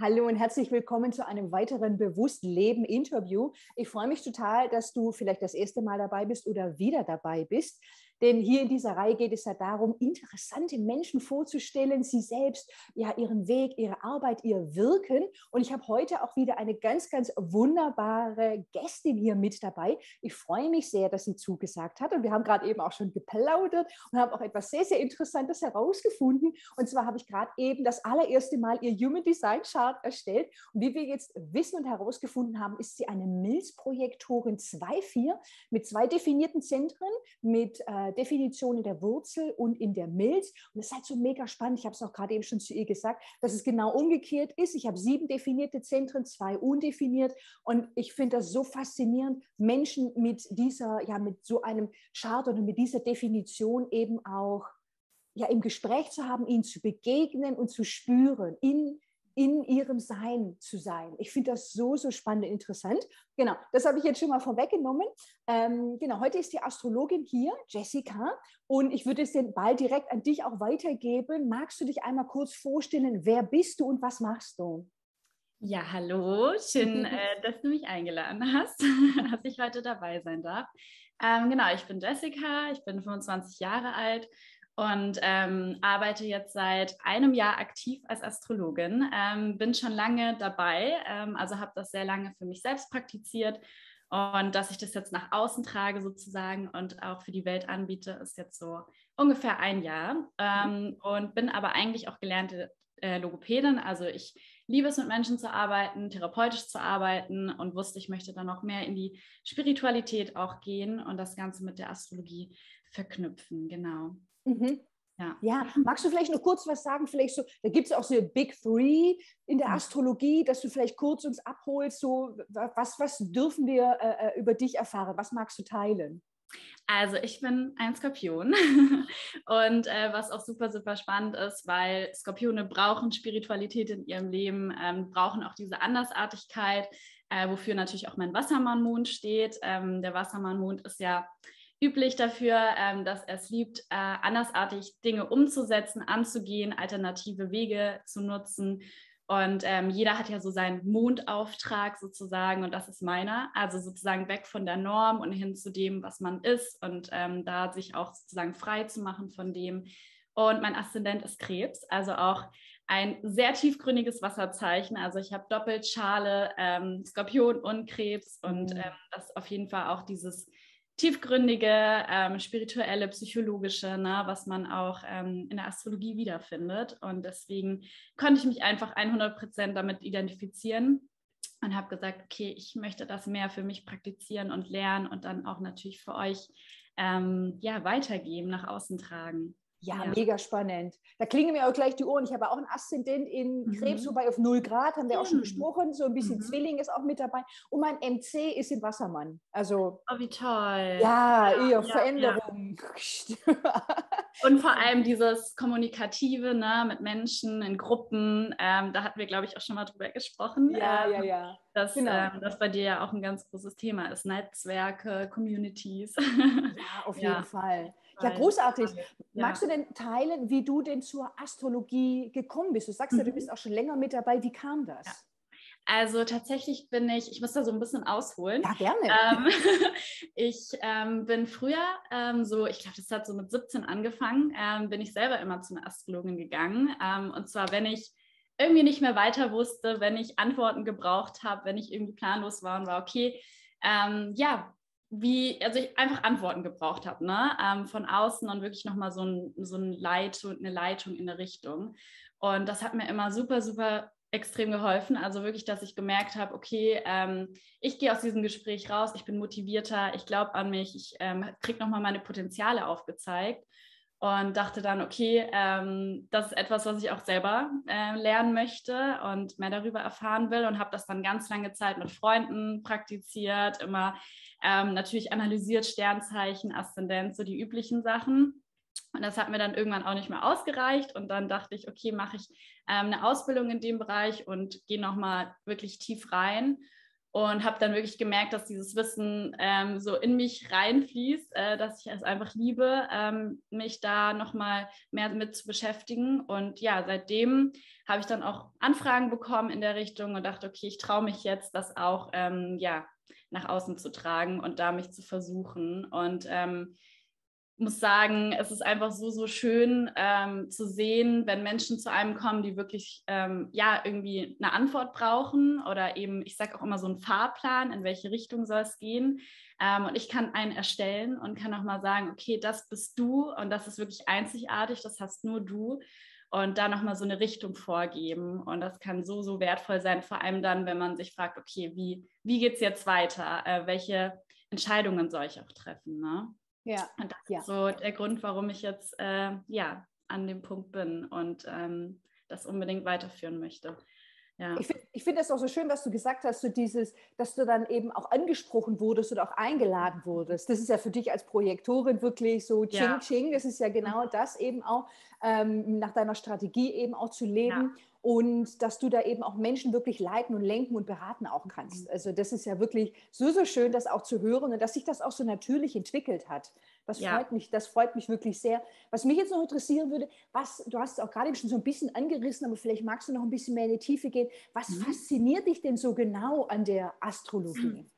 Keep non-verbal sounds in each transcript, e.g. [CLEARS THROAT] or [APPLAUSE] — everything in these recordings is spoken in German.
Hallo und herzlich willkommen zu einem weiteren Bewusst Leben Interview. Ich freue mich total, dass du vielleicht das erste Mal dabei bist oder wieder dabei bist. Denn hier in dieser Reihe geht es ja darum, interessante Menschen vorzustellen, sie selbst, ja, ihren Weg, ihre Arbeit, ihr Wirken. Und ich habe heute auch wieder eine ganz, ganz wunderbare Gästin hier mit dabei. Ich freue mich sehr, dass sie zugesagt hat. Und wir haben gerade eben auch schon geplaudert und haben auch etwas sehr, sehr Interessantes herausgefunden. Und zwar habe ich gerade eben das allererste Mal ihr Human Design Chart erstellt. Und wie wir jetzt wissen und herausgefunden haben, ist sie eine Milzprojektorin 2.4 mit zwei definierten Zentren, mit äh, Definition in der Wurzel und in der Milz. Und das ist halt so mega spannend. Ich habe es auch gerade eben schon zu ihr gesagt, dass es genau umgekehrt ist. Ich habe sieben definierte Zentren, zwei undefiniert. Und ich finde das so faszinierend, Menschen mit dieser, ja, mit so einem Chart oder mit dieser Definition eben auch ja, im Gespräch zu haben, ihnen zu begegnen und zu spüren, in in ihrem Sein zu sein. Ich finde das so, so spannend und interessant. Genau, das habe ich jetzt schon mal vorweggenommen. Ähm, genau, heute ist die Astrologin hier, Jessica, und ich würde es den Ball direkt an dich auch weitergeben. Magst du dich einmal kurz vorstellen, wer bist du und was machst du? Ja, hallo, schön, [LAUGHS] äh, dass du mich eingeladen hast, [LAUGHS] dass ich heute dabei sein darf. Ähm, genau, ich bin Jessica, ich bin 25 Jahre alt und ähm, arbeite jetzt seit einem Jahr aktiv als Astrologin. Ähm, bin schon lange dabei, ähm, also habe das sehr lange für mich selbst praktiziert. Und dass ich das jetzt nach außen trage sozusagen und auch für die Welt anbiete, ist jetzt so ungefähr ein Jahr. Ähm, und bin aber eigentlich auch gelernte äh, Logopädin. Also ich liebe es, mit Menschen zu arbeiten, therapeutisch zu arbeiten und wusste, ich möchte dann noch mehr in die Spiritualität auch gehen und das Ganze mit der Astrologie verknüpfen. Genau. Mhm. Ja. ja, magst du vielleicht noch kurz was sagen? Vielleicht so, da gibt es auch so Big Three in der mhm. Astrologie, dass du vielleicht kurz uns abholst. So, was, was dürfen wir äh, äh, über dich erfahren? Was magst du teilen? Also ich bin ein Skorpion [LAUGHS] und äh, was auch super, super spannend ist, weil Skorpione brauchen Spiritualität in ihrem Leben, ähm, brauchen auch diese Andersartigkeit, äh, wofür natürlich auch mein Wassermannmond steht. Ähm, der Wassermannmond ist ja üblich dafür, ähm, dass er es liebt, äh, andersartig Dinge umzusetzen, anzugehen, alternative Wege zu nutzen. Und ähm, jeder hat ja so seinen Mondauftrag sozusagen und das ist meiner. Also sozusagen weg von der Norm und hin zu dem, was man ist und ähm, da sich auch sozusagen frei zu machen von dem. Und mein Aszendent ist Krebs, also auch ein sehr tiefgründiges Wasserzeichen. Also ich habe doppelt Schale, ähm, Skorpion und Krebs und mhm. ähm, das auf jeden Fall auch dieses tiefgründige, ähm, spirituelle, psychologische, ne, was man auch ähm, in der Astrologie wiederfindet. Und deswegen konnte ich mich einfach 100 Prozent damit identifizieren und habe gesagt, okay, ich möchte das mehr für mich praktizieren und lernen und dann auch natürlich für euch ähm, ja, weitergeben, nach außen tragen. Ja, ja, mega spannend. Da klingen mir auch gleich die Ohren. Ich habe auch einen Aszendent in Krebs, mhm. wobei auf 0 Grad, haben wir auch schon besprochen. So ein bisschen mhm. Zwilling ist auch mit dabei. Und mein MC ist in Wassermann. Also, oh, wie toll. Ja, ja ja, Veränderung. [LAUGHS] Und vor allem dieses Kommunikative ne, mit Menschen in Gruppen. Ähm, da hatten wir, glaube ich, auch schon mal drüber gesprochen. Ja, ähm, ja, ja. Dass genau. ähm, das bei dir ja auch ein ganz großes Thema ist. Netzwerke, Communities. Ja, auf [LAUGHS] jeden Fall. Ja, großartig. Ja. Magst du denn teilen, wie du denn zur Astrologie gekommen bist? Du sagst mhm. ja, du mhm. bist auch schon länger mit dabei. Wie kam das? Ja. Also tatsächlich bin ich, ich muss da so ein bisschen ausholen. Ja, gerne. Ähm, [LAUGHS] ich ähm, bin früher ähm, so, ich glaube, das hat so mit 17 angefangen, ähm, bin ich selber immer zu einer Astrologin gegangen. Ähm, und zwar, wenn ich irgendwie nicht mehr weiter wusste, wenn ich Antworten gebraucht habe, wenn ich irgendwie planlos war und war, okay, ähm, ja, wie, also ich einfach Antworten gebraucht habe, ne? Ähm, von außen und wirklich nochmal so, ein, so ein Leitung, eine Leitung in eine Richtung. Und das hat mir immer super, super extrem geholfen. Also wirklich, dass ich gemerkt habe, okay, ähm, ich gehe aus diesem Gespräch raus, ich bin motivierter, ich glaube an mich, ich ähm, kriege nochmal meine Potenziale aufgezeigt und dachte dann, okay, ähm, das ist etwas, was ich auch selber äh, lernen möchte und mehr darüber erfahren will und habe das dann ganz lange Zeit mit Freunden praktiziert, immer ähm, natürlich analysiert Sternzeichen, Aszendent, so die üblichen Sachen. Und das hat mir dann irgendwann auch nicht mehr ausgereicht. Und dann dachte ich, okay, mache ich ähm, eine Ausbildung in dem Bereich und gehe nochmal wirklich tief rein. und habe dann wirklich gemerkt, dass dieses Wissen ähm, so in mich reinfließt, äh, dass ich es einfach liebe, ähm, mich da nochmal mehr mit zu beschäftigen. Und ja, seitdem habe ich dann auch Anfragen bekommen in der Richtung und dachte, okay, ich traue mich jetzt, das auch ähm, ja, nach außen zu tragen und da mich zu versuchen. Und ähm, muss sagen, es ist einfach so, so schön ähm, zu sehen, wenn Menschen zu einem kommen, die wirklich ähm, ja irgendwie eine Antwort brauchen oder eben, ich sage auch immer so einen Fahrplan, in welche Richtung soll es gehen. Ähm, und ich kann einen erstellen und kann auch mal sagen, okay, das bist du und das ist wirklich einzigartig, das hast nur du. Und da nochmal so eine Richtung vorgeben. Und das kann so, so wertvoll sein, vor allem dann, wenn man sich fragt, okay, wie, wie geht es jetzt weiter? Äh, welche Entscheidungen soll ich auch treffen? Ne? Ja. Und das ja. ist so der Grund, warum ich jetzt äh, ja an dem Punkt bin und ähm, das unbedingt weiterführen möchte. Ja. Ich finde ich find das auch so schön, was du gesagt hast, so dieses, dass du dann eben auch angesprochen wurdest oder auch eingeladen wurdest. Das ist ja für dich als Projektorin wirklich so Ching ja. Ching. Das ist ja genau mhm. das eben auch, ähm, nach deiner Strategie eben auch zu leben. Ja und dass du da eben auch Menschen wirklich leiten und lenken und beraten auch kannst. Mhm. Also das ist ja wirklich so, so schön, das auch zu hören und dass sich das auch so natürlich entwickelt hat. Das ja. freut mich, das freut mich wirklich sehr. Was mich jetzt noch interessieren würde, was, du hast es auch gerade schon so ein bisschen angerissen, aber vielleicht magst du noch ein bisschen mehr in die Tiefe gehen. Was mhm. fasziniert dich denn so genau an der Astrologie?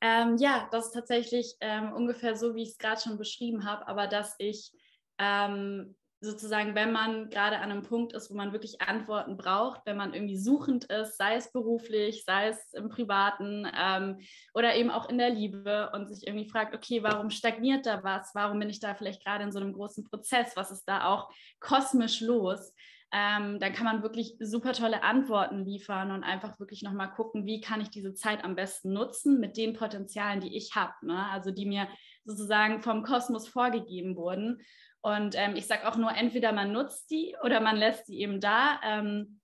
Ähm, ja, das ist tatsächlich ähm, ungefähr so, wie ich es gerade schon beschrieben habe, aber dass ich ähm, sozusagen, wenn man gerade an einem Punkt ist, wo man wirklich Antworten braucht, wenn man irgendwie suchend ist, sei es beruflich, sei es im Privaten ähm, oder eben auch in der Liebe und sich irgendwie fragt, okay, warum stagniert da was? Warum bin ich da vielleicht gerade in so einem großen Prozess? Was ist da auch kosmisch los? Ähm, dann kann man wirklich super tolle Antworten liefern und einfach wirklich nochmal gucken, wie kann ich diese Zeit am besten nutzen mit den Potenzialen, die ich habe, ne? also die mir sozusagen vom Kosmos vorgegeben wurden. Und ähm, ich sage auch nur, entweder man nutzt die oder man lässt die eben da. Ähm,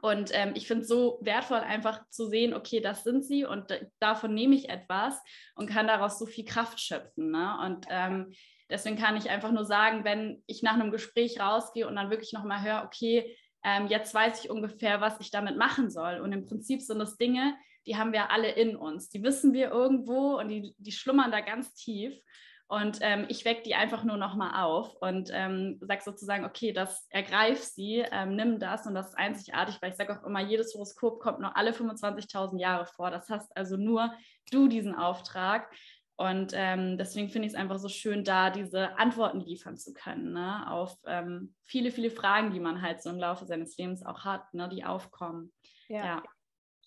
und ähm, ich finde es so wertvoll, einfach zu sehen, okay, das sind sie und davon nehme ich etwas und kann daraus so viel Kraft schöpfen. Ne? Und ähm, deswegen kann ich einfach nur sagen, wenn ich nach einem Gespräch rausgehe und dann wirklich nochmal höre, okay, ähm, jetzt weiß ich ungefähr, was ich damit machen soll. Und im Prinzip sind das Dinge, die haben wir alle in uns. Die wissen wir irgendwo und die, die schlummern da ganz tief. Und ähm, ich wecke die einfach nur nochmal auf und ähm, sage sozusagen, okay, das ergreif sie, ähm, nimm das und das ist einzigartig, weil ich sage auch immer, jedes Horoskop kommt nur alle 25.000 Jahre vor. Das hast also nur du diesen Auftrag. Und ähm, deswegen finde ich es einfach so schön, da diese Antworten liefern zu können ne? auf ähm, viele, viele Fragen, die man halt so im Laufe seines Lebens auch hat, ne? die aufkommen. ja. ja.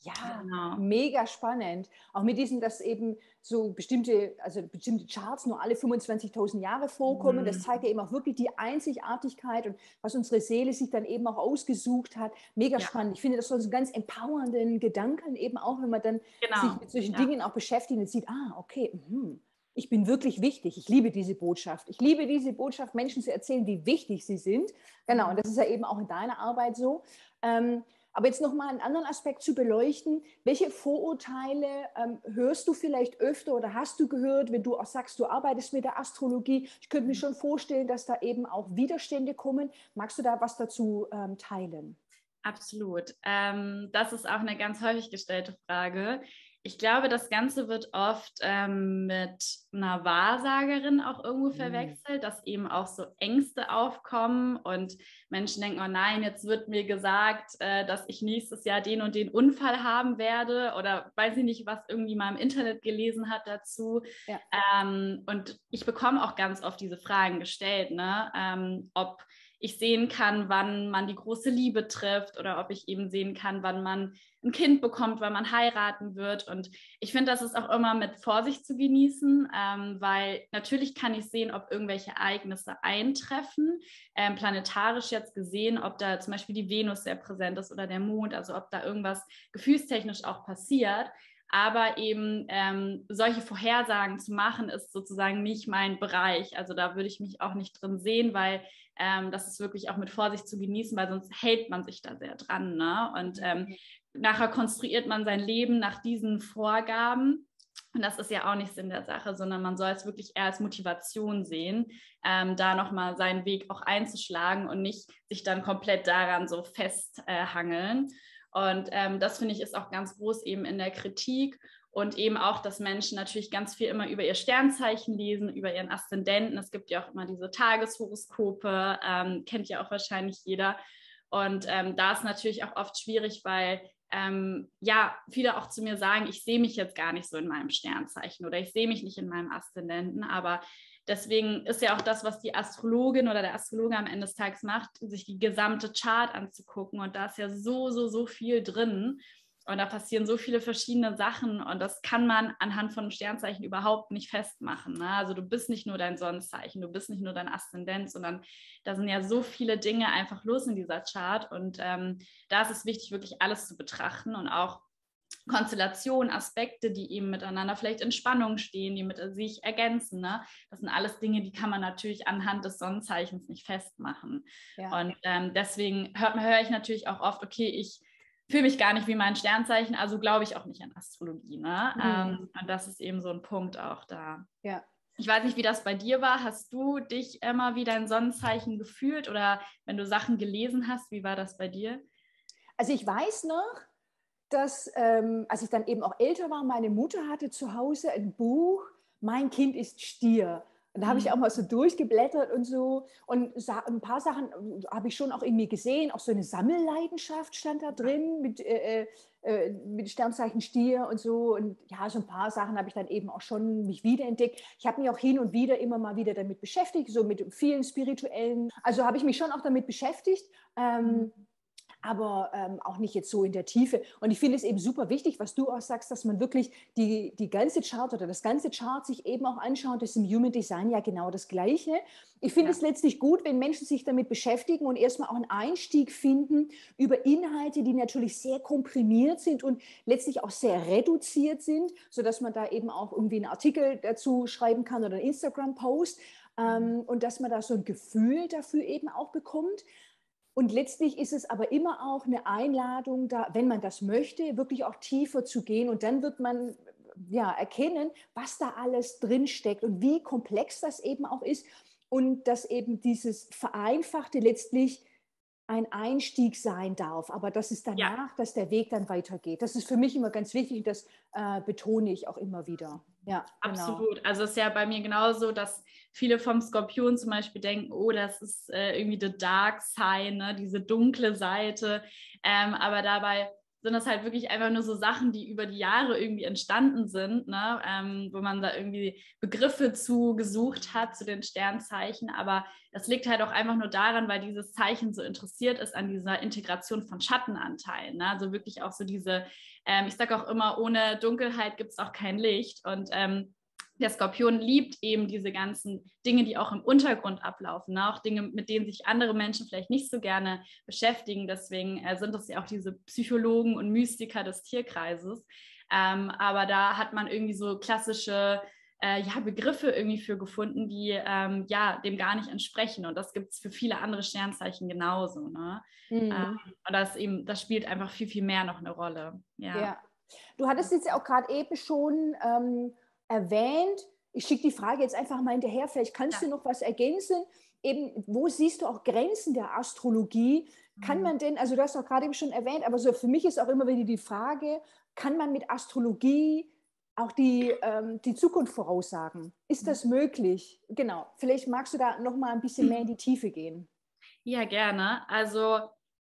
Ja, genau. mega spannend. Auch mit diesem, dass eben so bestimmte, also bestimmte Charts nur alle 25.000 Jahre vorkommen. Mhm. Das zeigt ja eben auch wirklich die Einzigartigkeit und was unsere Seele sich dann eben auch ausgesucht hat. Mega ja. spannend. Ich finde das so einen ganz empowernden Gedanken eben auch, wenn man dann genau. sich mit solchen ja. Dingen auch beschäftigt und sieht, ah, okay, mh, ich bin wirklich wichtig. Ich liebe diese Botschaft. Ich liebe diese Botschaft, Menschen zu erzählen, wie wichtig sie sind. Genau, und das ist ja eben auch in deiner Arbeit so. Ähm, aber jetzt nochmal einen anderen Aspekt zu beleuchten. Welche Vorurteile ähm, hörst du vielleicht öfter oder hast du gehört, wenn du auch sagst, du arbeitest mit der Astrologie? Ich könnte mir schon vorstellen, dass da eben auch Widerstände kommen. Magst du da was dazu ähm, teilen? Absolut. Ähm, das ist auch eine ganz häufig gestellte Frage. Ich glaube, das Ganze wird oft ähm, mit einer Wahrsagerin auch irgendwo mhm. verwechselt, dass eben auch so Ängste aufkommen und Menschen denken, oh nein, jetzt wird mir gesagt, äh, dass ich nächstes Jahr den und den Unfall haben werde oder weiß ich nicht, was irgendwie mal im Internet gelesen hat dazu. Ja. Ähm, und ich bekomme auch ganz oft diese Fragen gestellt, ne? Ähm, ob ich sehen kann, wann man die große Liebe trifft oder ob ich eben sehen kann, wann man ein Kind bekommt, weil man heiraten wird. Und ich finde, das ist auch immer mit Vorsicht zu genießen, ähm, weil natürlich kann ich sehen, ob irgendwelche Ereignisse eintreffen, ähm, planetarisch jetzt gesehen, ob da zum Beispiel die Venus sehr präsent ist oder der Mond, also ob da irgendwas gefühlstechnisch auch passiert. Aber eben ähm, solche Vorhersagen zu machen, ist sozusagen nicht mein Bereich. Also da würde ich mich auch nicht drin sehen, weil ähm, das ist wirklich auch mit Vorsicht zu genießen, weil sonst hält man sich da sehr dran. Ne? Und ähm, nachher konstruiert man sein Leben nach diesen Vorgaben. Und das ist ja auch nicht Sinn der Sache, sondern man soll es wirklich eher als Motivation sehen, ähm, da nochmal seinen Weg auch einzuschlagen und nicht sich dann komplett daran so festhangeln. Äh, Und ähm, das finde ich ist auch ganz groß eben in der Kritik und eben auch, dass Menschen natürlich ganz viel immer über ihr Sternzeichen lesen, über ihren Aszendenten. Es gibt ja auch immer diese Tageshoroskope, ähm, kennt ja auch wahrscheinlich jeder. Und ähm, da ist natürlich auch oft schwierig, weil ähm, ja, viele auch zu mir sagen, ich sehe mich jetzt gar nicht so in meinem Sternzeichen oder ich sehe mich nicht in meinem Aszendenten, aber deswegen ist ja auch das, was die Astrologin oder der Astrologe am Ende des Tages macht, sich die gesamte Chart anzugucken und da ist ja so, so, so viel drin und da passieren so viele verschiedene Sachen und das kann man anhand von Sternzeichen überhaupt nicht festmachen. Ne? Also du bist nicht nur dein Sonnenzeichen, du bist nicht nur dein Aszendent, sondern da sind ja so viele Dinge einfach los in dieser Chart und ähm, da ist es wichtig, wirklich alles zu betrachten und auch Konstellationen, Aspekte, die eben miteinander vielleicht in Spannung stehen, die mit sich ergänzen. Ne? Das sind alles Dinge, die kann man natürlich anhand des Sonnenzeichens nicht festmachen. Ja. Und ähm, deswegen höre ich natürlich auch oft, okay, ich fühle mich gar nicht wie mein Sternzeichen, also glaube ich auch nicht an Astrologie. Ne? Mhm. Ähm, und das ist eben so ein Punkt auch da. Ja. Ich weiß nicht, wie das bei dir war. Hast du dich immer wie dein Sonnenzeichen gefühlt oder wenn du Sachen gelesen hast, wie war das bei dir? Also ich weiß noch, dass ähm, als ich dann eben auch älter war, meine Mutter hatte zu Hause ein Buch, Mein Kind ist Stier. Und da habe ich mhm. auch mal so durchgeblättert und so. Und ein paar Sachen äh, habe ich schon auch in mir gesehen. Auch so eine Sammelleidenschaft stand da drin mit, äh, äh, mit Sternzeichen Stier und so. Und ja, so ein paar Sachen habe ich dann eben auch schon mich wiederentdeckt. Ich habe mich auch hin und wieder immer mal wieder damit beschäftigt, so mit vielen spirituellen. Also habe ich mich schon auch damit beschäftigt. Ähm, mhm aber ähm, auch nicht jetzt so in der Tiefe. Und ich finde es eben super wichtig, was du auch sagst, dass man wirklich die, die ganze Chart oder das ganze Chart sich eben auch anschaut. Das ist im Human Design ja genau das Gleiche. Ich finde ja. es letztlich gut, wenn Menschen sich damit beschäftigen und erstmal auch einen Einstieg finden über Inhalte, die natürlich sehr komprimiert sind und letztlich auch sehr reduziert sind, sodass man da eben auch irgendwie einen Artikel dazu schreiben kann oder einen Instagram-Post. Ähm, mhm. und dass man da so ein Gefühl dafür eben auch bekommt. Und letztlich ist es aber immer auch eine Einladung, da, wenn man das möchte, wirklich auch tiefer zu gehen. Und dann wird man ja, erkennen, was da alles drinsteckt und wie komplex das eben auch ist. Und dass eben dieses Vereinfachte letztlich ein Einstieg sein darf, aber dass es danach, ja. dass der Weg dann weitergeht. Das ist für mich immer ganz wichtig und das äh, betone ich auch immer wieder. Ja, genau. absolut. Genau. Also es ist ja bei mir genauso, dass viele vom Skorpion zum Beispiel denken, oh, das ist äh, irgendwie the dark side, ne? diese dunkle Seite. Ähm, aber dabei sind das halt wirklich einfach nur so Sachen, die über die Jahre irgendwie entstanden sind, ne? Ähm, wo man da irgendwie Begriffe zu gesucht hat zu den Sternzeichen. Aber das liegt halt auch einfach nur daran, weil dieses Zeichen so interessiert ist an dieser Integration von Schattenanteilen. Ne? Also wirklich auch so diese, ähm, ich sage auch immer, ohne Dunkelheit gibt es auch kein Licht. Und ähm, der Skorpion liebt eben diese ganzen Dinge, die auch im Untergrund ablaufen, ne? auch Dinge, mit denen sich andere Menschen vielleicht nicht so gerne beschäftigen. Deswegen äh, sind das ja auch diese Psychologen und Mystiker des Tierkreises. Ähm, aber da hat man irgendwie so klassische äh, ja, Begriffe irgendwie für gefunden, die ähm, ja dem gar nicht entsprechen. Und das gibt es für viele andere Sternzeichen genauso. Ne? Mhm. Ähm, und das eben, das spielt einfach viel, viel mehr noch eine Rolle. Ja. ja. Du hattest jetzt ja auch gerade eben schon ähm, erwähnt. Ich schicke die Frage jetzt einfach mal hinterher. Vielleicht kannst ja. du noch was ergänzen. Eben, wo siehst du auch Grenzen der Astrologie? Kann mhm. man denn, also du hast auch gerade eben schon erwähnt, aber so für mich ist auch immer wieder die Frage, kann man mit Astrologie auch die, ähm, die Zukunft voraussagen? Ist das mhm. möglich? Genau. Vielleicht magst du da noch mal ein bisschen mehr in die Tiefe gehen. Ja, gerne. Also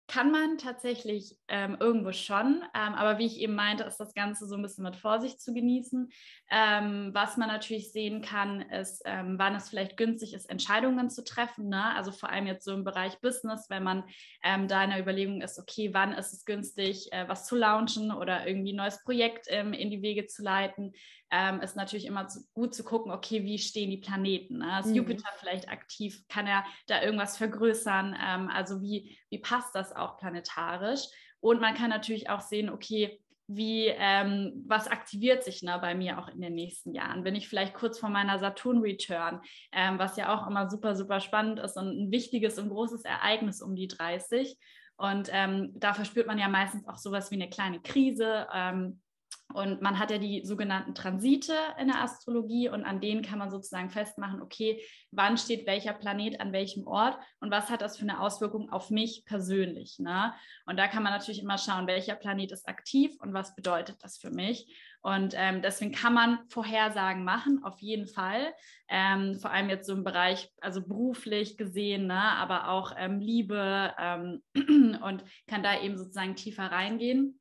kann man tatsächlich ähm, irgendwo schon, ähm, aber wie ich eben meinte, ist das Ganze so ein bisschen mit Vorsicht zu genießen. Ähm, was man natürlich sehen kann, ist, ähm, wann es vielleicht günstig ist, Entscheidungen zu treffen. Ne? Also vor allem jetzt so im Bereich Business, wenn man ähm, da in der Überlegung ist, okay, wann ist es günstig, äh, was zu launchen oder irgendwie ein neues Projekt ähm, in die Wege zu leiten ähm, ist natürlich immer zu, gut zu gucken, okay, wie stehen die Planeten? Ne? Ist mhm. Jupiter vielleicht aktiv? Kann er da irgendwas vergrößern? Ähm, also wie, wie passt das auch planetarisch? Und man kann natürlich auch sehen, okay, wie, ähm, was aktiviert sich ne, bei mir auch in den nächsten Jahren? Bin ich vielleicht kurz vor meiner Saturn-Return, ähm, was ja auch immer super, super spannend ist und ein wichtiges und großes Ereignis um die 30. Und ähm, da verspürt man ja meistens auch sowas wie eine kleine Krise. Ähm, Und man hat ja die sogenannten Transite in der Astrologie und an denen kann man sozusagen festmachen, okay, wann steht welcher Planet an welchem Ort und was hat das für eine Auswirkung auf mich persönlich. Ne? Und da kann man natürlich immer schauen, welcher Planet ist aktiv und was bedeutet das für mich. Und ähm, deswegen kann man Vorhersagen machen, auf jeden Fall. Ähm, vor allem jetzt so im Bereich, also beruflich gesehen, ne? aber auch ähm, Liebe ähm, [CLEARS THROAT] und kann da eben sozusagen tiefer reingehen.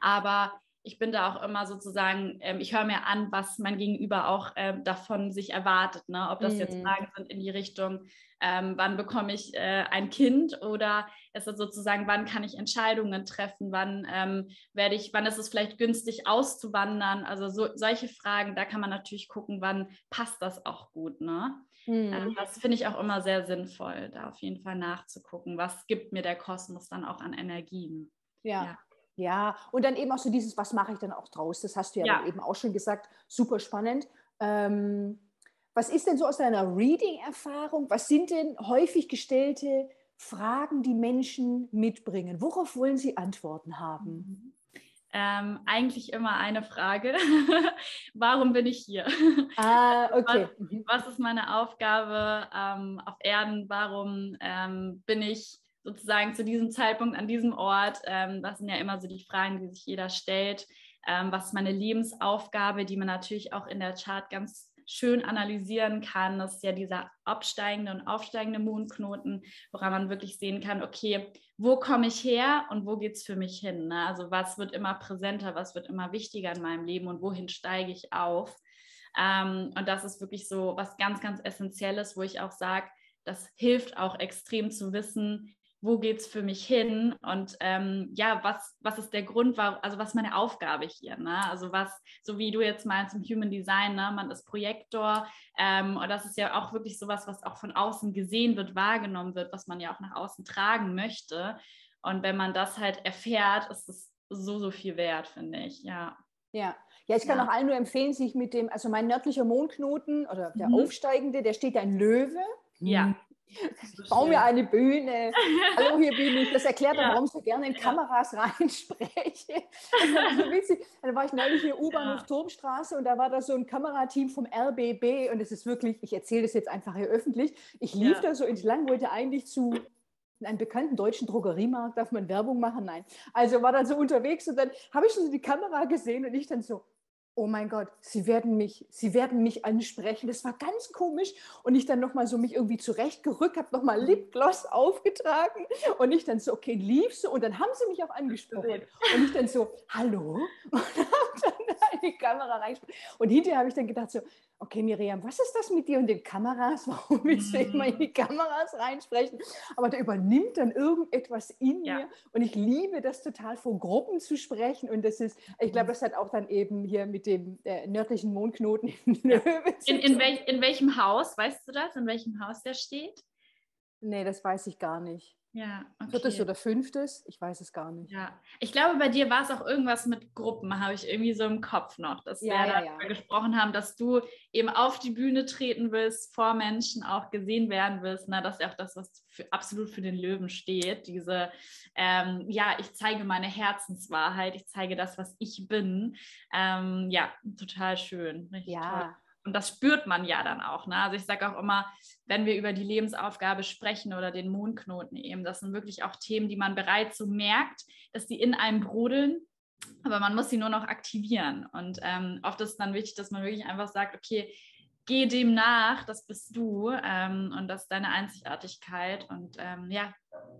Aber ich bin da auch immer sozusagen, ähm, ich höre mir an, was mein Gegenüber auch ähm, davon sich erwartet. Ne? Ob das mhm. jetzt Fragen sind in die Richtung, ähm, wann bekomme ich äh, ein Kind oder ist es sozusagen, wann kann ich Entscheidungen treffen, wann ähm, werde ich, wann ist es vielleicht günstig auszuwandern? Also so, solche Fragen, da kann man natürlich gucken, wann passt das auch gut. Ne? Mhm. das finde ich auch immer sehr sinnvoll, da auf jeden Fall nachzugucken, was gibt mir der Kosmos dann auch an Energien. ja. ja. Ja, und dann eben auch so dieses, was mache ich dann auch draus? Das hast du ja, ja. eben auch schon gesagt, super spannend. Ähm, was ist denn so aus deiner Reading-Erfahrung? Was sind denn häufig gestellte Fragen, die Menschen mitbringen? Worauf wollen sie Antworten haben? Ähm, eigentlich immer eine Frage. [LAUGHS] Warum bin ich hier? Ah, [LAUGHS] okay. Was, was ist meine Aufgabe ähm, auf Erden? Warum ähm, bin ich sozusagen zu diesem Zeitpunkt an diesem Ort? Ähm, das sind ja immer so die Fragen, die sich jeder stellt. Ähm, was ist meine Lebensaufgabe, die man natürlich auch in der Chart ganz schön analysieren kann. Das ist ja dieser absteigende und aufsteigende Mondknoten, woran man wirklich sehen kann, okay, wo komme ich her und wo geht es für mich hin? Ne? Also was wird immer präsenter, was wird immer wichtiger in meinem Leben und wohin steige ich auf? Ähm, und das ist wirklich so was ganz, ganz Essentielles, wo ich auch sage, das hilft auch extrem zu wissen, wo geht es für mich hin und ähm, ja, was, was ist der Grund, war, also was ist meine Aufgabe hier, ne? also was, so wie du jetzt meinst im Human Design, ne? man ist Projektor ähm, und das ist ja auch wirklich sowas, was auch von außen gesehen wird, wahrgenommen wird, was man ja auch nach außen tragen möchte und wenn man das halt erfährt, ist es so, so viel wert, finde ich, ja. Ja, ja, ich kann ja. auch allen nur empfehlen, sich mit dem, also mein nördlicher Mondknoten oder der mhm. aufsteigende, der steht ein Löwe. Ja. Ich baue mir eine Bühne. Hallo, hier bin ich. Das erklärt ja. warum ich so gerne in Kameras [LAUGHS] reinspreche. Das war so witzig. Dann war ich neulich in der U-Bahnhof ja. Turmstraße und da war da so ein Kamerateam vom RBB und es ist wirklich, ich erzähle das jetzt einfach hier öffentlich. Ich lief ja. da so entlang, wollte eigentlich zu einem bekannten deutschen Drogeriemarkt, darf man Werbung machen? Nein. Also war dann so unterwegs und dann habe ich so die Kamera gesehen und ich dann so, oh mein Gott, sie werden mich, sie werden mich ansprechen. Das war ganz komisch. Und ich dann nochmal so mich irgendwie zurechtgerückt, habe nochmal Lipgloss aufgetragen und ich dann so, okay, lief so. Und dann haben sie mich auch angesprochen. Und ich dann so, hallo? [LAUGHS] Und habe dann in die Kamera reingesprochen. Und hinterher habe ich dann gedacht so, okay, Miriam, was ist das mit dir und den Kameras? [LAUGHS] Warum willst du immer in die Kameras reinsprechen? Aber da übernimmt dann irgendetwas in ja. mir und ich liebe das total, vor Gruppen zu sprechen und das ist, ich glaube, mhm. das hat auch dann eben hier mit dem äh, nördlichen Mondknoten in Löwe in, in, welch, in welchem Haus, weißt du das, in welchem Haus der steht? Nee, das weiß ich gar nicht. Ja, okay. Viertes oder fünftes? Ich weiß es gar nicht. Ja, ich glaube, bei dir war es auch irgendwas mit Gruppen, habe ich irgendwie so im Kopf noch, dass ja, wir ja, darüber ja. gesprochen haben, dass du eben auf die Bühne treten willst, vor Menschen auch gesehen werden willst. Na, das ist ja auch das, was für, absolut für den Löwen steht. Diese, ähm, ja, ich zeige meine Herzenswahrheit, ich zeige das, was ich bin. Ähm, ja, total schön. Richtig ja. Toll. Und das spürt man ja dann auch. Ne? Also ich sage auch immer, wenn wir über die Lebensaufgabe sprechen oder den Mondknoten eben, das sind wirklich auch Themen, die man bereits so merkt, dass die in einem brodeln, aber man muss sie nur noch aktivieren. Und ähm, oft ist es dann wichtig, dass man wirklich einfach sagt, okay, geh dem nach, das bist du ähm, und das ist deine Einzigartigkeit. Und ähm, ja,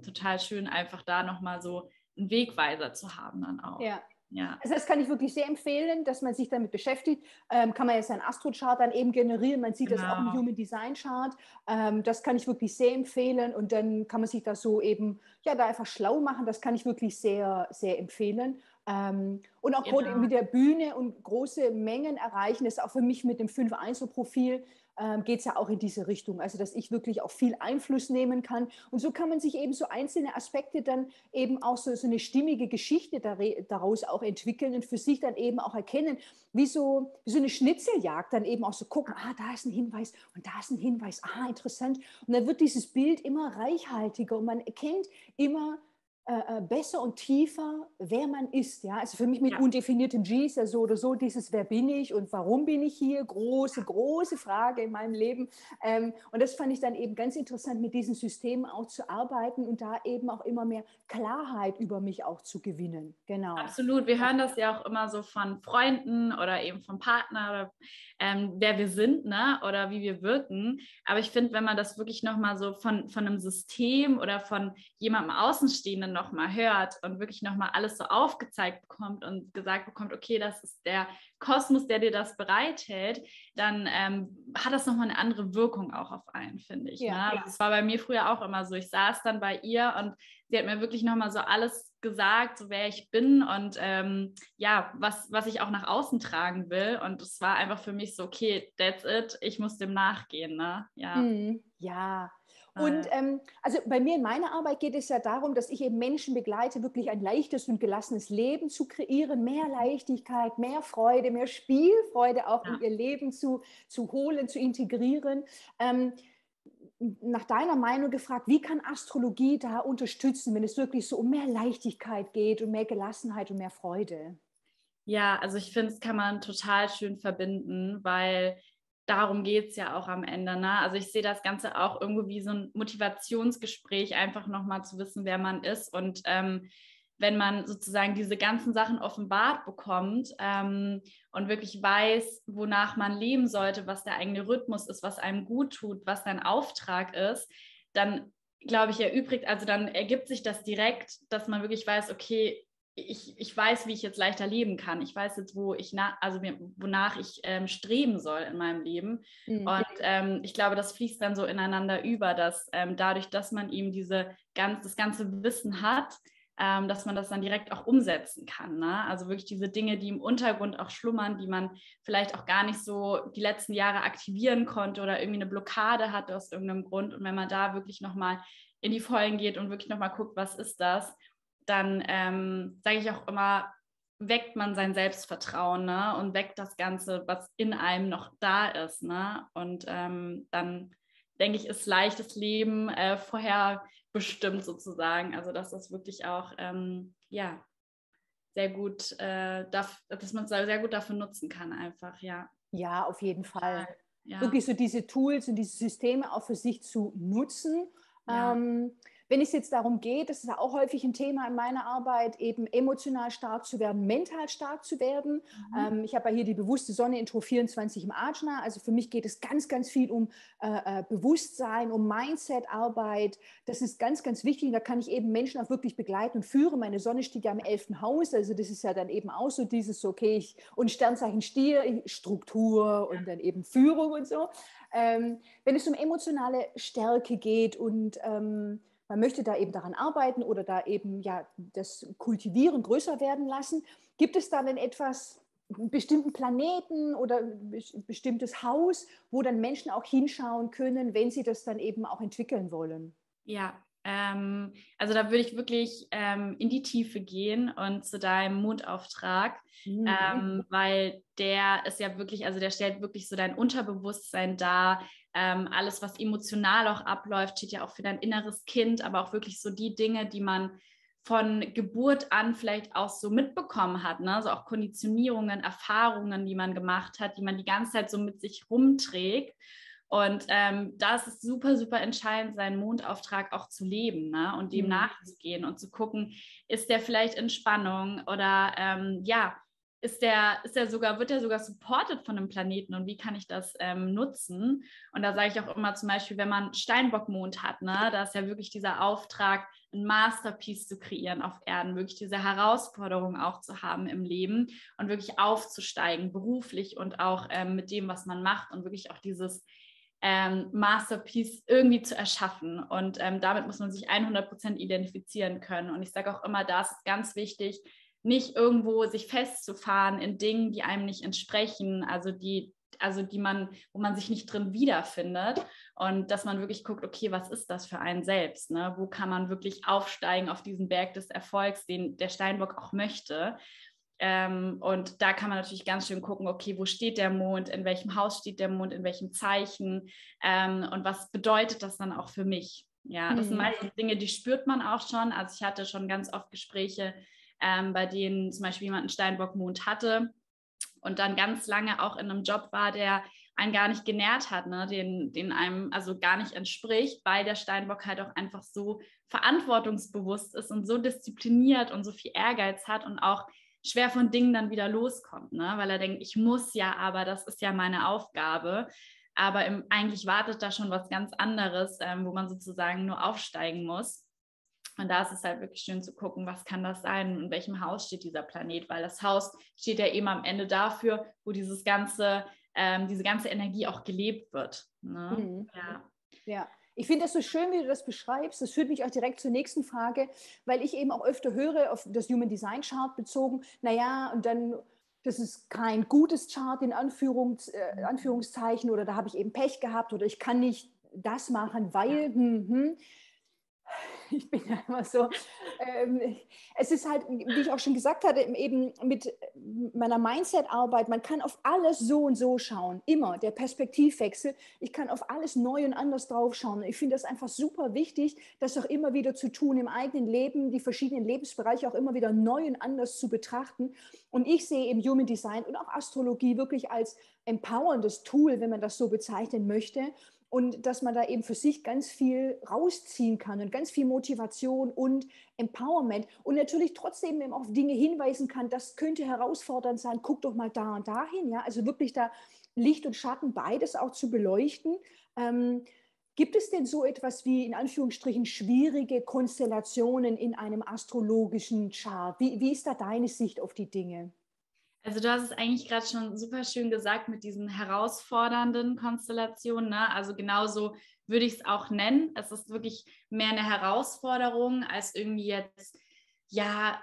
total schön, einfach da nochmal so einen Wegweiser zu haben dann auch. Ja, ja. Also das kann ich wirklich sehr empfehlen, dass man sich damit beschäftigt. Ähm, kann man jetzt einen Astro-Chart dann eben generieren. Man sieht genau. das auch im genau. Human Design Chart. Ähm, das kann ich wirklich sehr empfehlen. Und dann kann man sich das so eben, ja, da einfach schlau machen. Das kann ich wirklich sehr, sehr empfehlen. Ähm, und auch genau. mit der Bühne und große Mengen erreichen, das ist auch für mich mit dem 5-1-Profil ähm, geht es ja auch in diese Richtung. Also, dass ich wirklich auch viel Einfluss nehmen kann. Und so kann man sich eben so einzelne Aspekte dann eben auch so, so eine stimmige Geschichte daraus auch entwickeln und für sich dann eben auch erkennen, wie so, wie so eine Schnitzeljagd dann eben auch so gucken, ah, da ist ein Hinweis und da ist ein Hinweis, ah, interessant. Und dann wird dieses Bild immer reichhaltiger und man erkennt immer, äh, äh, besser und tiefer, wer man ist. Ja? Also für mich mit ja. undefiniertem G ist ja so oder so dieses, wer bin ich und warum bin ich hier? Große, große Frage in meinem Leben. Ähm, und das fand ich dann eben ganz interessant, mit diesen Systemen auch zu arbeiten und da eben auch immer mehr Klarheit über mich auch zu gewinnen. Genau. Absolut. Wir hören das ja auch immer so von Freunden oder eben vom Partner oder ähm, wer wir sind ne? oder wie wir wirken. Aber ich finde, wenn man das wirklich nochmal so von, von einem System oder von jemandem Außenstehenden nochmal hört und wirklich nochmal alles so aufgezeigt bekommt und gesagt bekommt, okay, das ist der Kosmos, der dir das bereithält, dann ähm, hat das nochmal eine andere Wirkung auch auf einen, finde ich. Ja, ne? ja. Das war bei mir früher auch immer so. Ich saß dann bei ihr und sie hat mir wirklich nochmal so alles gesagt, so wer ich bin und ähm, ja, was, was ich auch nach außen tragen will. Und es war einfach für mich so, okay, that's it, ich muss dem nachgehen. Ne? Ja. Mhm. ja, und ähm, also bei mir in meiner Arbeit geht es ja darum, dass ich eben Menschen begleite, wirklich ein leichtes und gelassenes Leben zu kreieren, mehr Leichtigkeit, mehr Freude, mehr Spielfreude auch ja. in ihr Leben zu, zu holen, zu integrieren. Ähm, nach deiner Meinung gefragt, wie kann Astrologie da unterstützen, wenn es wirklich so um mehr Leichtigkeit geht und mehr Gelassenheit und mehr Freude? Ja, also ich finde, es kann man total schön verbinden, weil darum geht es ja auch am Ende. Ne? Also ich sehe das Ganze auch irgendwo wie so ein Motivationsgespräch, einfach nochmal zu wissen, wer man ist. Und ähm, wenn man sozusagen diese ganzen Sachen offenbart bekommt ähm, und wirklich weiß, wonach man leben sollte, was der eigene Rhythmus ist, was einem gut tut, was dein Auftrag ist, dann glaube ich, erübrigt, also dann ergibt sich das direkt, dass man wirklich weiß, okay, ich, ich weiß, wie ich jetzt leichter leben kann. Ich weiß jetzt, wo ich na, also wonach ich ähm, streben soll in meinem Leben. Mhm. Und ähm, ich glaube, das fließt dann so ineinander über, dass ähm, dadurch, dass man eben diese ganz, das ganze Wissen hat, ähm, dass man das dann direkt auch umsetzen kann. Ne? Also wirklich diese Dinge, die im Untergrund auch schlummern, die man vielleicht auch gar nicht so die letzten Jahre aktivieren konnte oder irgendwie eine Blockade hatte aus irgendeinem Grund. Und wenn man da wirklich nochmal in die Vollen geht und wirklich nochmal guckt, was ist das, dann ähm, sage ich auch immer, weckt man sein Selbstvertrauen ne? und weckt das Ganze, was in einem noch da ist. Ne? Und ähm, dann denke ich, ist leichtes Leben äh, vorher bestimmt sozusagen. Also dass das wirklich auch ähm, ja sehr gut, äh, darf, dass man es sehr gut dafür nutzen kann, einfach, ja. Ja, auf jeden Fall. Ja. Wirklich so diese Tools und diese Systeme auch für sich zu nutzen. Ja. Ähm, wenn es jetzt darum geht, das ist auch häufig ein Thema in meiner Arbeit, eben emotional stark zu werden, mental stark zu werden. Mhm. Ähm, ich habe ja hier die bewusste Sonne Intro 24 im Ajna. Also für mich geht es ganz, ganz viel um äh, äh, Bewusstsein, um Mindset-Arbeit. Das ist ganz, ganz wichtig. Da kann ich eben Menschen auch wirklich begleiten und führen. Meine Sonne steht ja im elften Haus. Also das ist ja dann eben auch so dieses, okay, ich, und Sternzeichen Stier, Struktur und dann eben Führung und so. Ähm, wenn es um emotionale Stärke geht und ähm, man möchte da eben daran arbeiten oder da eben ja das Kultivieren größer werden lassen. Gibt es da denn etwas, einen bestimmten Planeten oder ein bestimmtes Haus, wo dann Menschen auch hinschauen können, wenn sie das dann eben auch entwickeln wollen? Ja, ähm, also da würde ich wirklich ähm, in die Tiefe gehen und zu deinem Mondauftrag, mhm. ähm, weil der ist ja wirklich, also der stellt wirklich so dein Unterbewusstsein dar. Ähm, alles, was emotional auch abläuft, steht ja auch für dein inneres Kind, aber auch wirklich so die Dinge, die man von Geburt an vielleicht auch so mitbekommen hat, ne? so auch Konditionierungen, Erfahrungen, die man gemacht hat, die man die ganze Zeit so mit sich rumträgt. Und ähm, da ist es super, super entscheidend, seinen Mondauftrag auch zu leben ne? und dem mhm. nachzugehen und zu gucken, ist der vielleicht in Spannung oder ähm, ja, ist der, ist der sogar, wird der sogar supported von einem Planeten und wie kann ich das ähm, nutzen? Und da sage ich auch immer zum Beispiel, wenn man Steinbockmond hat, ne, da ist ja wirklich dieser Auftrag, ein Masterpiece zu kreieren auf Erden, wirklich diese Herausforderung auch zu haben im Leben und wirklich aufzusteigen, beruflich und auch ähm, mit dem, was man macht und wirklich auch dieses ähm, Masterpiece irgendwie zu erschaffen. Und ähm, damit muss man sich 100% identifizieren können. Und ich sage auch immer, da ist ganz wichtig, nicht irgendwo sich festzufahren in Dingen, die einem nicht entsprechen, also die, also die man, wo man sich nicht drin wiederfindet und dass man wirklich guckt, okay, was ist das für einen selbst? Ne? Wo kann man wirklich aufsteigen auf diesen Berg des Erfolgs, den der Steinbock auch möchte? Ähm, und da kann man natürlich ganz schön gucken, okay, wo steht der Mond, in welchem Haus steht der Mond, in welchem Zeichen ähm, und was bedeutet das dann auch für mich? Ja, das mhm. sind meistens Dinge, die spürt man auch schon. Also ich hatte schon ganz oft Gespräche, ähm, bei denen zum Beispiel jemand einen Steinbockmond hatte und dann ganz lange auch in einem Job war, der einen gar nicht genährt hat, ne? den, den einem also gar nicht entspricht, weil der Steinbock halt auch einfach so verantwortungsbewusst ist und so diszipliniert und so viel Ehrgeiz hat und auch schwer von Dingen dann wieder loskommt, ne? weil er denkt, ich muss ja, aber das ist ja meine Aufgabe. Aber im, eigentlich wartet da schon was ganz anderes, ähm, wo man sozusagen nur aufsteigen muss. Und da ist es halt wirklich schön zu gucken, was kann das sein, in welchem Haus steht dieser Planet, weil das Haus steht ja eben am Ende dafür, wo dieses ganze, ähm, diese ganze Energie auch gelebt wird. Ne? Mhm. Ja. ja. Ich finde das so schön, wie du das beschreibst. Das führt mich auch direkt zur nächsten Frage, weil ich eben auch öfter höre, auf das Human Design Chart bezogen, naja, und dann, das ist kein gutes Chart in Anführungs, äh, Anführungszeichen oder da habe ich eben Pech gehabt oder ich kann nicht das machen, weil, hm, hm [LAUGHS] ich bin ja immer so, ähm, es ist halt, wie ich auch schon gesagt hatte, eben mit meiner Mindset-Arbeit, man kann auf alles so und so schauen, immer, der Perspektivwechsel, ich kann auf alles neu und anders drauf schauen. Ich finde das einfach super wichtig, das auch immer wieder zu tun, im eigenen Leben, die verschiedenen Lebensbereiche auch immer wieder neu und anders zu betrachten. Und ich sehe eben Human Design und auch Astrologie wirklich als empowerndes Tool, wenn man das so bezeichnen möchte und dass man da eben für sich ganz viel rausziehen kann und ganz viel Motivation und Empowerment und natürlich trotzdem eben auf Dinge hinweisen kann, das könnte herausfordernd sein, guck doch mal da und dahin, ja, also wirklich da Licht und Schatten beides auch zu beleuchten. Ähm, gibt es denn so etwas wie in Anführungsstrichen schwierige Konstellationen in einem astrologischen Chart? Wie, wie ist da deine Sicht auf die Dinge? Also du hast es eigentlich gerade schon super schön gesagt mit diesen herausfordernden Konstellationen. Ne? Also genauso würde ich es auch nennen. Es ist wirklich mehr eine Herausforderung als irgendwie jetzt, ja,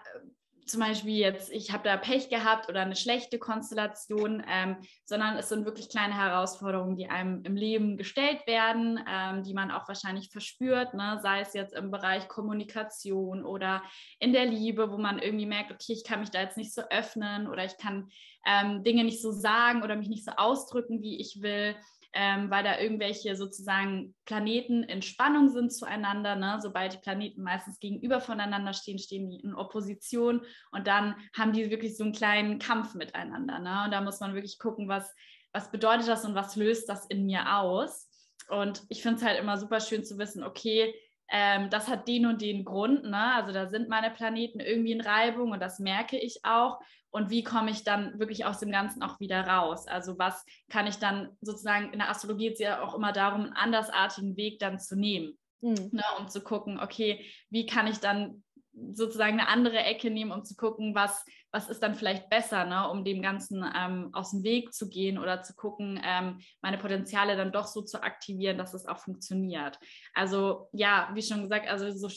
zum Beispiel jetzt, ich habe da Pech gehabt oder eine schlechte Konstellation, ähm, sondern es sind wirklich kleine Herausforderungen, die einem im Leben gestellt werden, ähm, die man auch wahrscheinlich verspürt, ne? sei es jetzt im Bereich Kommunikation oder in der Liebe, wo man irgendwie merkt, okay, ich kann mich da jetzt nicht so öffnen oder ich kann ähm, Dinge nicht so sagen oder mich nicht so ausdrücken, wie ich will ähm, weil da irgendwelche sozusagen Planeten in Spannung sind zueinander. Ne? Sobald die Planeten meistens gegenüber voneinander stehen, stehen die in Opposition und dann haben die wirklich so einen kleinen Kampf miteinander. Ne? Und da muss man wirklich gucken, was, was bedeutet das und was löst das in mir aus. Und ich finde es halt immer super schön zu wissen, okay, ähm, das hat den und den Grund. Ne? Also da sind meine Planeten irgendwie in Reibung und das merke ich auch. Und wie komme ich dann wirklich aus dem Ganzen auch wieder raus? Also was kann ich dann sozusagen, in der Astrologie geht es ja auch immer darum, einen andersartigen Weg dann zu nehmen. Mhm. Ne, um zu gucken, okay, wie kann ich dann sozusagen eine andere Ecke nehmen, um zu gucken, was, was ist dann vielleicht besser, ne, um dem Ganzen ähm, aus dem Weg zu gehen oder zu gucken, ähm, meine Potenziale dann doch so zu aktivieren, dass es auch funktioniert. Also ja, wie schon gesagt, also so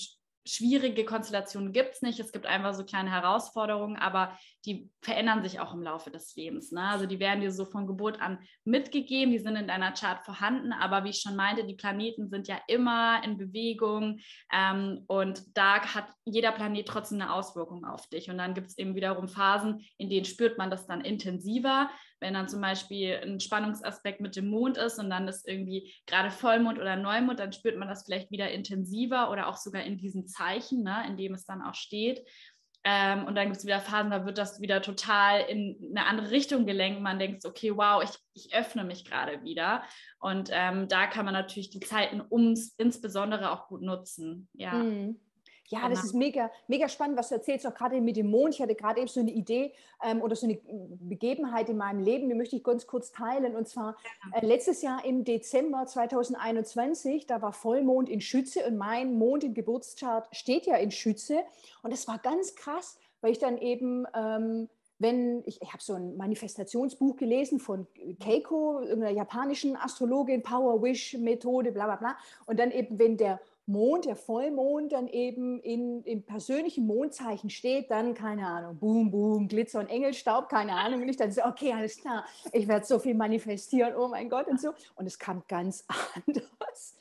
schwierige Konstellationen gibt es nicht. Es gibt einfach so kleine Herausforderungen, aber die verändern sich auch im Laufe des Lebens. Ne? Also die werden dir so von Geburt an mitgegeben, die sind in deiner Chart vorhanden, aber wie ich schon meinte, die Planeten sind ja immer in Bewegung ähm, und da hat jeder Planet trotzdem eine Auswirkung auf dich. Und dann gibt es eben wiederum Phasen, in denen spürt man das dann intensiver wenn dann zum Beispiel ein Spannungsaspekt mit dem Mond ist und dann ist irgendwie gerade Vollmond oder Neumond, dann spürt man das vielleicht wieder intensiver oder auch sogar in diesen Zeichen, ne, in dem es dann auch steht. Ähm, und dann gibt es wieder Phasen, da wird das wieder total in eine andere Richtung gelenkt. Man denkt, okay, wow, ich, ich öffne mich gerade wieder. Und ähm, da kann man natürlich die Zeiten ums, insbesondere auch gut nutzen. Ja. Mhm. Ja, das ist mega, mega spannend, was du erzählst, auch gerade mit dem Mond. Ich hatte gerade eben so eine Idee ähm, oder so eine Begebenheit in meinem Leben, die möchte ich ganz kurz teilen. Und zwar äh, letztes Jahr im Dezember 2021, da war Vollmond in Schütze und mein Mond im Geburtschart steht ja in Schütze. Und das war ganz krass, weil ich dann eben... Ähm, wenn ich, ich habe so ein Manifestationsbuch gelesen von Keiko, einer japanischen Astrologin, Power Wish Methode, bla bla bla. Und dann eben, wenn der Mond, der Vollmond dann eben in, im persönlichen Mondzeichen steht, dann, keine Ahnung, boom, boom, Glitzer und Engelstaub, keine Ahnung. Und ich dann so, okay, alles klar, ich werde so viel manifestieren, oh mein Gott und so. Und es kam ganz [LAUGHS] anders.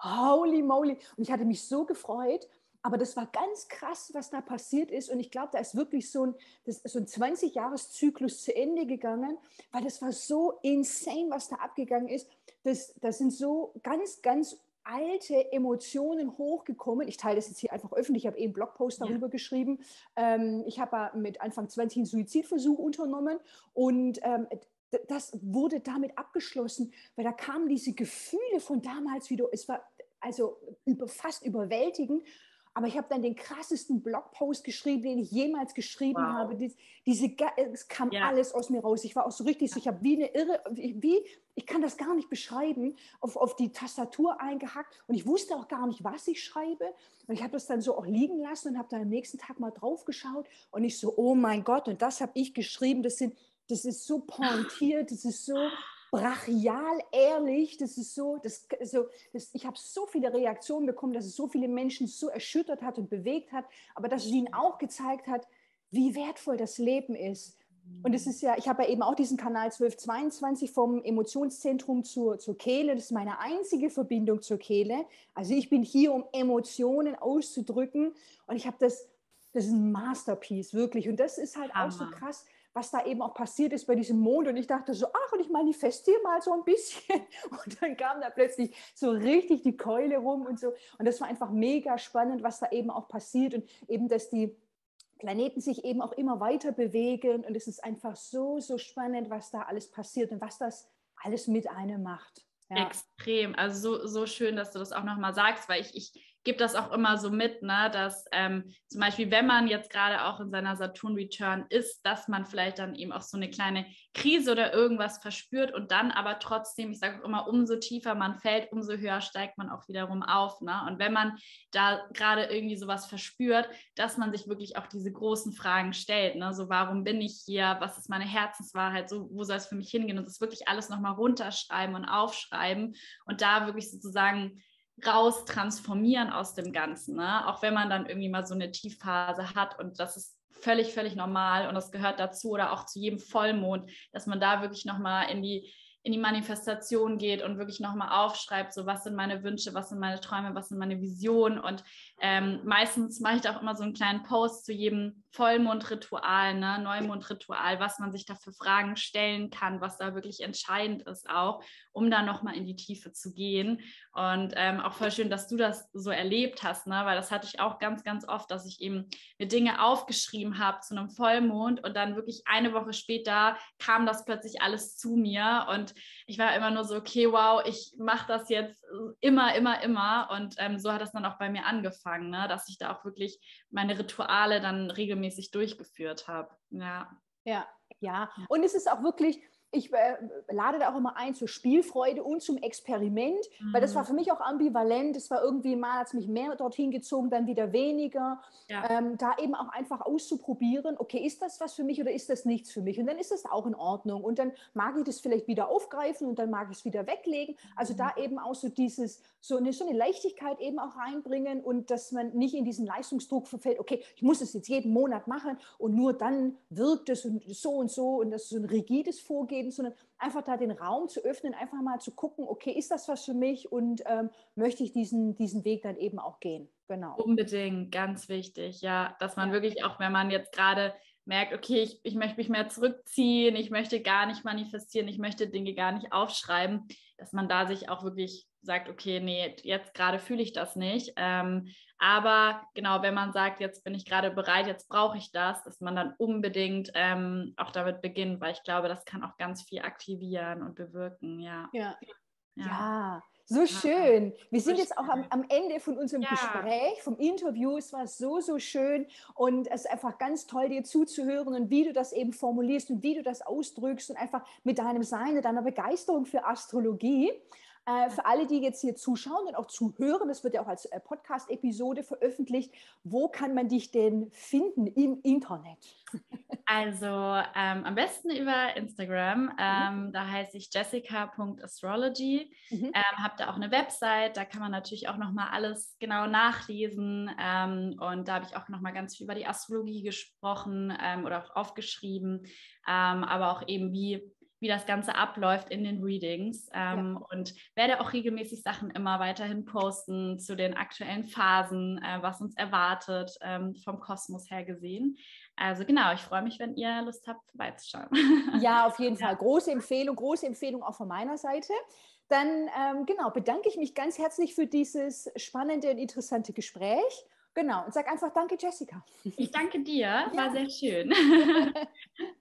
Holy moly. Und ich hatte mich so gefreut. Aber das war ganz krass, was da passiert ist. Und ich glaube, da ist wirklich so ein, das so ein 20-Jahres-Zyklus zu Ende gegangen, weil das war so insane, was da abgegangen ist. Das, das sind so ganz, ganz alte Emotionen hochgekommen. Ich teile das jetzt hier einfach öffentlich. Ich habe eben einen Blogpost darüber ja. geschrieben. Ähm, ich habe mit Anfang 20 einen Suizidversuch unternommen und ähm, das wurde damit abgeschlossen, weil da kamen diese Gefühle von damals wieder. Es war also über, fast überwältigend. Aber ich habe dann den krassesten Blogpost geschrieben, den ich jemals geschrieben wow. habe. Dies, diese, es kam ja. alles aus mir raus. Ich war auch so richtig so, ich habe wie eine Irre, wie, ich kann das gar nicht beschreiben, auf, auf die Tastatur eingehackt und ich wusste auch gar nicht, was ich schreibe. Und ich habe das dann so auch liegen lassen und habe dann am nächsten Tag mal drauf geschaut und ich so, oh mein Gott, und das habe ich geschrieben. Das, sind, das ist so pointiert, das ist so brachial ehrlich. Das ist so, das, so das, ich habe so viele Reaktionen bekommen, dass es so viele Menschen so erschüttert hat und bewegt hat, aber dass es ihnen auch gezeigt hat, wie wertvoll das Leben ist. Und es ist ja, ich habe ja eben auch diesen Kanal 1222 vom Emotionszentrum zur, zur Kehle. Das ist meine einzige Verbindung zur Kehle. Also ich bin hier, um Emotionen auszudrücken. Und ich habe das, das ist ein Masterpiece, wirklich. Und das ist halt Hammer. auch so krass was da eben auch passiert ist bei diesem Mond. Und ich dachte so, ach, und ich manifestiere mal so ein bisschen. [LAUGHS] Und dann kam da plötzlich so richtig die Keule rum und so. Und das war einfach mega spannend, was da eben auch passiert. Und eben, dass die Planeten sich eben auch immer weiter bewegen. Und es ist einfach so, so spannend, was da alles passiert und was das alles mit einem macht. Ja. Extrem. Also so, so schön, dass du das auch nochmal sagst, weil ich, ich gebe das auch immer so mit, ne, dass ähm, zum Beispiel, wenn man jetzt gerade auch in seiner Saturn-Return ist, dass man vielleicht dann eben auch so eine kleine Krise oder irgendwas verspürt und dann aber trotzdem, ich sage auch immer, umso tiefer man fällt, umso höher steigt man auch wiederum auf. Ne? Und wenn man da gerade irgendwie sowas verspürt, dass man sich wirklich auch diese großen Fragen stellt, ne? so warum bin ich hier, was ist meine Herzenswahrheit, so wo soll es für mich hingehen und das wirklich alles nochmal runterschreiben und aufschreiben und da wirklich sozusagen raus transformieren aus dem Ganzen. Ne? Auch wenn man dann irgendwie mal so eine Tiefphase hat und das ist völlig, völlig normal und das gehört dazu oder auch zu jedem Vollmond, dass man da wirklich nochmal in die in die Manifestation geht und wirklich nochmal aufschreibt, so was sind meine Wünsche, was sind meine Träume, was sind meine Visionen. Und ähm, meistens mache ich da auch immer so einen kleinen Post zu jedem Vollmondritual, ne, Neumondritual, was man sich da für Fragen stellen kann, was da wirklich entscheidend ist auch, um da nochmal in die Tiefe zu gehen. Und ähm, auch voll schön, dass du das so erlebt hast, ne? weil das hatte ich auch ganz, ganz oft, dass ich eben mir Dinge aufgeschrieben habe zu einem Vollmond und dann wirklich eine Woche später kam das plötzlich alles zu mir und ich war immer nur so, okay, wow, ich mache das jetzt immer, immer, immer. Und ähm, so hat es dann auch bei mir angefangen, ne? dass ich da auch wirklich meine Rituale dann regelmäßig durchgeführt habe. Ja. Ja, ja. Und es ist auch wirklich, ich äh, lade da auch immer ein zur Spielfreude und zum Experiment, mhm. weil das war mhm. für mich auch ambivalent. Es war irgendwie mal, hat es mich mehr dorthin gezogen, dann wieder weniger. Ja. Ähm, da eben auch einfach auszuprobieren, okay, ist das was für mich oder ist das nichts für mich? Und dann ist das auch in Ordnung. Und dann mag ich das vielleicht wieder aufgreifen und dann mag ich es wieder weglegen. Also mhm. da eben auch so dieses, so eine, so eine Leichtigkeit eben auch reinbringen und dass man nicht in diesen Leistungsdruck verfällt, okay, ich muss es jetzt jeden Monat machen und nur dann wirkt es und so und so und das ist so ein rigides Vorgehen, sondern einfach da den Raum zu öffnen, einfach mal zu gucken, okay, ist das was für mich und ähm, möchte ich diesen, diesen Weg dann eben auch gehen. Genau. Unbedingt, ganz wichtig, ja, dass man ja. wirklich auch, wenn man jetzt gerade merkt, okay, ich, ich möchte mich mehr zurückziehen, ich möchte gar nicht manifestieren, ich möchte Dinge gar nicht aufschreiben, dass man da sich auch wirklich sagt, okay, nee, jetzt gerade fühle ich das nicht. Ähm, aber genau, wenn man sagt, jetzt bin ich gerade bereit, jetzt brauche ich das, dass man dann unbedingt ähm, auch damit beginnt, weil ich glaube, das kann auch ganz viel aktivieren und bewirken. Ja. Ja. ja. ja. So schön. Wir sind jetzt auch am, am Ende von unserem ja. Gespräch, vom Interview. Es war so, so schön und es ist einfach ganz toll, dir zuzuhören und wie du das eben formulierst und wie du das ausdrückst und einfach mit deinem Sein, deiner Begeisterung für Astrologie. Äh, für alle, die jetzt hier zuschauen und auch zuhören, das wird ja auch als äh, Podcast-Episode veröffentlicht, wo kann man dich denn finden im Internet? [LAUGHS] Also ähm, am besten über Instagram. Ähm, mhm. Da heiße ich jessica.astrology. Mhm. Ähm, Habe da auch eine Website, da kann man natürlich auch nochmal alles genau nachlesen. Ähm, und da habe ich auch nochmal ganz viel über die Astrologie gesprochen ähm, oder auch aufgeschrieben. Ähm, aber auch eben, wie wie das Ganze abläuft in den Readings ähm, ja. und werde auch regelmäßig Sachen immer weiterhin posten zu den aktuellen Phasen, äh, was uns erwartet, ähm, vom Kosmos her gesehen. Also genau, ich freue mich, wenn ihr Lust habt, vorbeizuschauen. [LAUGHS] Ja, auf jeden Fall. Große Empfehlung, große Empfehlung auch von meiner Seite. Dann ähm, genau, bedanke ich mich ganz herzlich für dieses spannende und interessante Gespräch. Genau, und sag einfach Danke, Jessica. Ich danke dir, war ja. sehr schön. [LAUGHS]